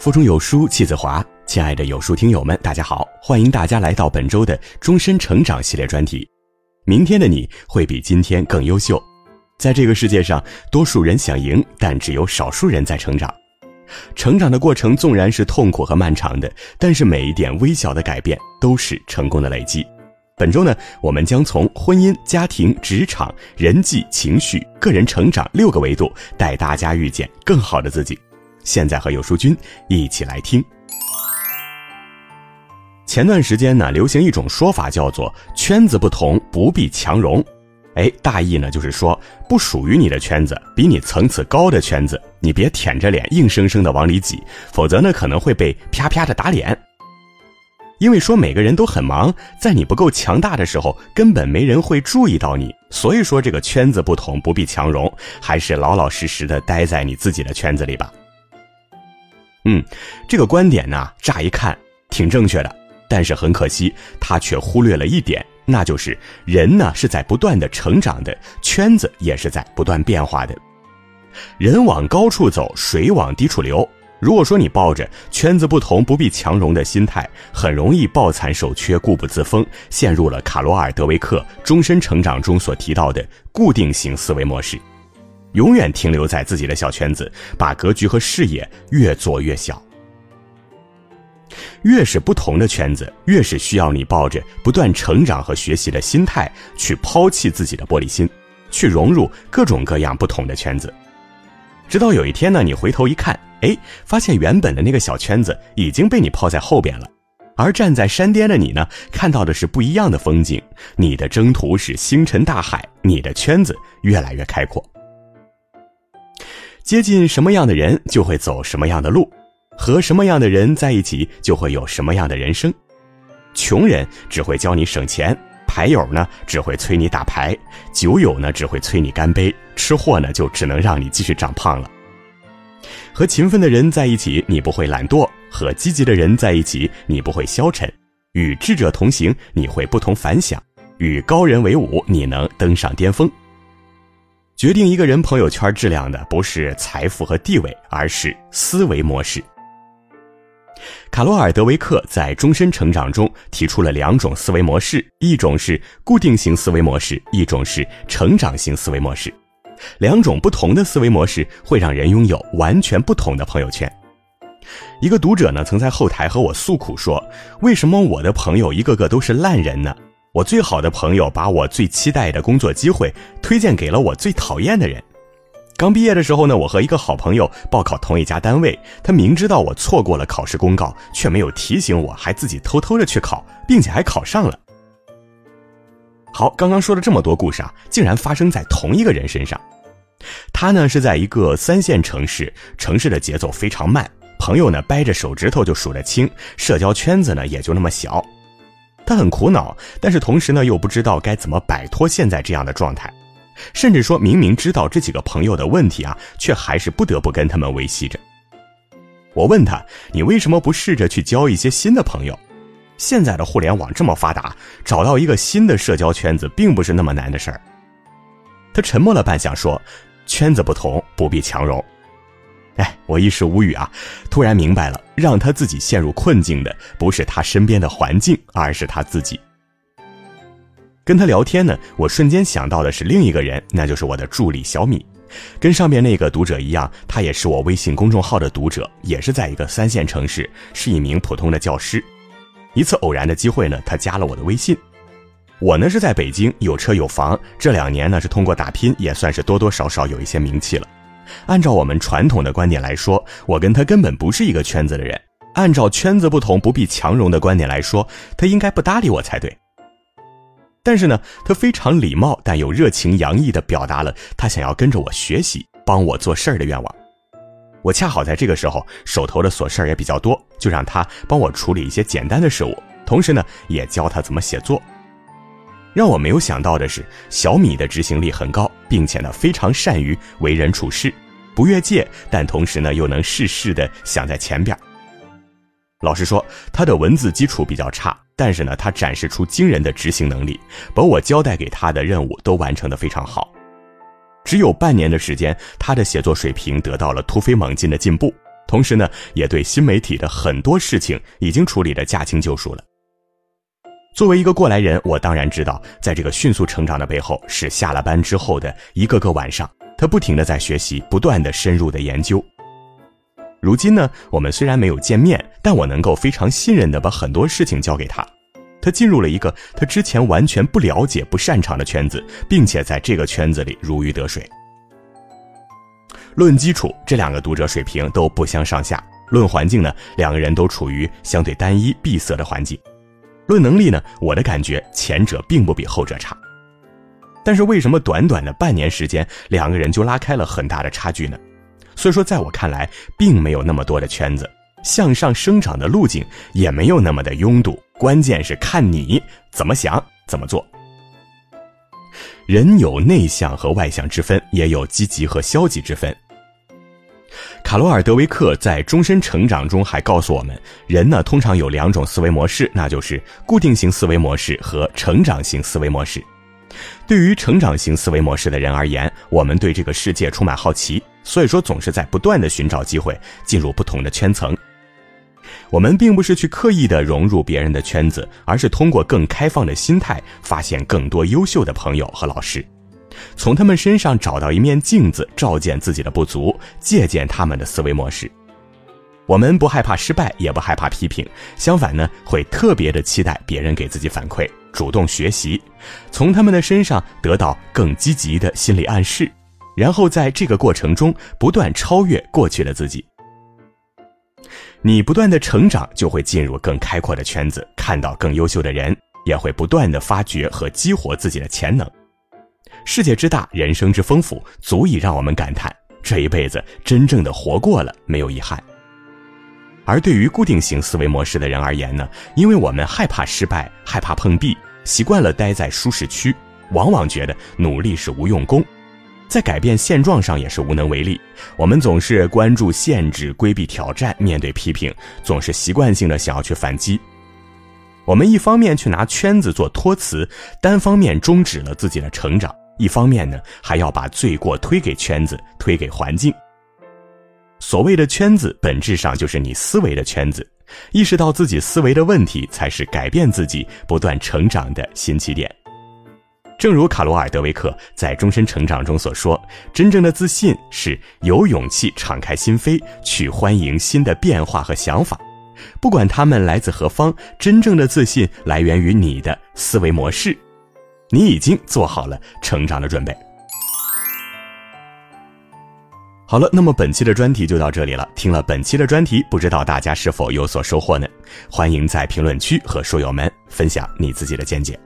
腹中有书气自华，亲爱的有书听友们，大家好，欢迎大家来到本周的终身成长系列专题。明天的你会比今天更优秀。在这个世界上，多数人想赢，但只有少数人在成长。成长的过程纵然是痛苦和漫长的，但是每一点微小的改变都是成功的累积。本周呢，我们将从婚姻、家庭、职场、人际、情绪、个人成长六个维度，带大家遇见更好的自己。现在和有书君一起来听。前段时间呢，流行一种说法，叫做“圈子不同，不必强融”。哎，大意呢就是说，不属于你的圈子，比你层次高的圈子，你别舔着脸硬生生的往里挤，否则呢可能会被啪啪的打脸。因为说每个人都很忙，在你不够强大的时候，根本没人会注意到你。所以说这个圈子不同，不必强融，还是老老实实的待在你自己的圈子里吧。嗯，这个观点呢，乍一看挺正确的，但是很可惜，他却忽略了一点，那就是人呢是在不断的成长的，圈子也是在不断变化的。人往高处走，水往低处流。如果说你抱着圈子不同不必强融的心态，很容易抱残守缺、固步自封，陷入了卡罗尔·德维克终身成长中所提到的固定型思维模式，永远停留在自己的小圈子，把格局和视野越做越小。越是不同的圈子，越是需要你抱着不断成长和学习的心态，去抛弃自己的玻璃心，去融入各种各样不同的圈子。直到有一天呢，你回头一看，哎，发现原本的那个小圈子已经被你抛在后边了，而站在山巅的你呢，看到的是不一样的风景。你的征途是星辰大海，你的圈子越来越开阔。接近什么样的人，就会走什么样的路；和什么样的人在一起，就会有什么样的人生。穷人只会教你省钱。牌友呢只会催你打牌，酒友呢只会催你干杯，吃货呢就只能让你继续长胖了。和勤奋的人在一起，你不会懒惰；和积极的人在一起，你不会消沉；与智者同行，你会不同凡响；与高人为伍，你能登上巅峰。决定一个人朋友圈质量的，不是财富和地位，而是思维模式。卡罗尔·德维克在终身成长中提出了两种思维模式，一种是固定型思维模式，一种是成长型思维模式。两种不同的思维模式会让人拥有完全不同的朋友圈。一个读者呢曾在后台和我诉苦说：“为什么我的朋友一个个都是烂人呢？我最好的朋友把我最期待的工作机会推荐给了我最讨厌的人。”刚毕业的时候呢，我和一个好朋友报考同一家单位，他明知道我错过了考试公告，却没有提醒我，还自己偷偷的去考，并且还考上了。好，刚刚说了这么多故事啊，竟然发生在同一个人身上。他呢是在一个三线城市，城市的节奏非常慢，朋友呢掰着手指头就数得清，社交圈子呢也就那么小。他很苦恼，但是同时呢又不知道该怎么摆脱现在这样的状态。甚至说明明知道这几个朋友的问题啊，却还是不得不跟他们维系着。我问他：“你为什么不试着去交一些新的朋友？现在的互联网这么发达，找到一个新的社交圈子并不是那么难的事儿。”他沉默了半晌，说：“圈子不同，不必强融。”哎，我一时无语啊！突然明白了，让他自己陷入困境的不是他身边的环境，而是他自己。跟他聊天呢，我瞬间想到的是另一个人，那就是我的助理小米。跟上面那个读者一样，他也是我微信公众号的读者，也是在一个三线城市，是一名普通的教师。一次偶然的机会呢，他加了我的微信。我呢是在北京，有车有房，这两年呢是通过打拼，也算是多多少少有一些名气了。按照我们传统的观点来说，我跟他根本不是一个圈子的人。按照圈子不同不必强融的观点来说，他应该不搭理我才对。但是呢，他非常礼貌但又热情洋溢地表达了他想要跟着我学习、帮我做事儿的愿望。我恰好在这个时候手头的琐事儿也比较多，就让他帮我处理一些简单的事务，同时呢，也教他怎么写作。让我没有想到的是，小米的执行力很高，并且呢，非常善于为人处事，不越界，但同时呢，又能事事的想在前边。老实说，他的文字基础比较差。但是呢，他展示出惊人的执行能力，把我交代给他的任务都完成的非常好。只有半年的时间，他的写作水平得到了突飞猛进的进步，同时呢，也对新媒体的很多事情已经处理得驾轻就熟了。作为一个过来人，我当然知道，在这个迅速成长的背后，是下了班之后的一个个晚上，他不停的在学习，不断的深入的研究。如今呢，我们虽然没有见面，但我能够非常信任的把很多事情交给他。他进入了一个他之前完全不了解、不擅长的圈子，并且在这个圈子里如鱼得水。论基础，这两个读者水平都不相上下；论环境呢，两个人都处于相对单一、闭塞的环境。论能力呢，我的感觉前者并不比后者差。但是为什么短短的半年时间，两个人就拉开了很大的差距呢？所以说，在我看来，并没有那么多的圈子，向上生长的路径也没有那么的拥堵。关键是看你怎么想，怎么做。人有内向和外向之分，也有积极和消极之分。卡罗尔·德维克在《终身成长》中还告诉我们，人呢通常有两种思维模式，那就是固定型思维模式和成长型思维模式。对于成长型思维模式的人而言，我们对这个世界充满好奇，所以说总是在不断的寻找机会进入不同的圈层。我们并不是去刻意的融入别人的圈子，而是通过更开放的心态，发现更多优秀的朋友和老师，从他们身上找到一面镜子，照见自己的不足，借鉴他们的思维模式。我们不害怕失败，也不害怕批评，相反呢，会特别的期待别人给自己反馈，主动学习，从他们的身上得到更积极的心理暗示，然后在这个过程中不断超越过去的自己。你不断的成长，就会进入更开阔的圈子，看到更优秀的人，也会不断的发掘和激活自己的潜能。世界之大，人生之丰富，足以让我们感叹这一辈子真正的活过了，没有遗憾。而对于固定型思维模式的人而言呢，因为我们害怕失败，害怕碰壁，习惯了待在舒适区，往往觉得努力是无用功，在改变现状上也是无能为力。我们总是关注限制，规避挑战，面对批评，总是习惯性的想要去反击。我们一方面去拿圈子做托词，单方面终止了自己的成长；一方面呢，还要把罪过推给圈子，推给环境。所谓的圈子，本质上就是你思维的圈子。意识到自己思维的问题，才是改变自己、不断成长的新起点。正如卡罗尔·德维克在《终身成长》中所说：“真正的自信是有勇气敞开心扉，去欢迎新的变化和想法，不管他们来自何方。真正的自信来源于你的思维模式。你已经做好了成长的准备。”好了，那么本期的专题就到这里了。听了本期的专题，不知道大家是否有所收获呢？欢迎在评论区和书友们分享你自己的见解。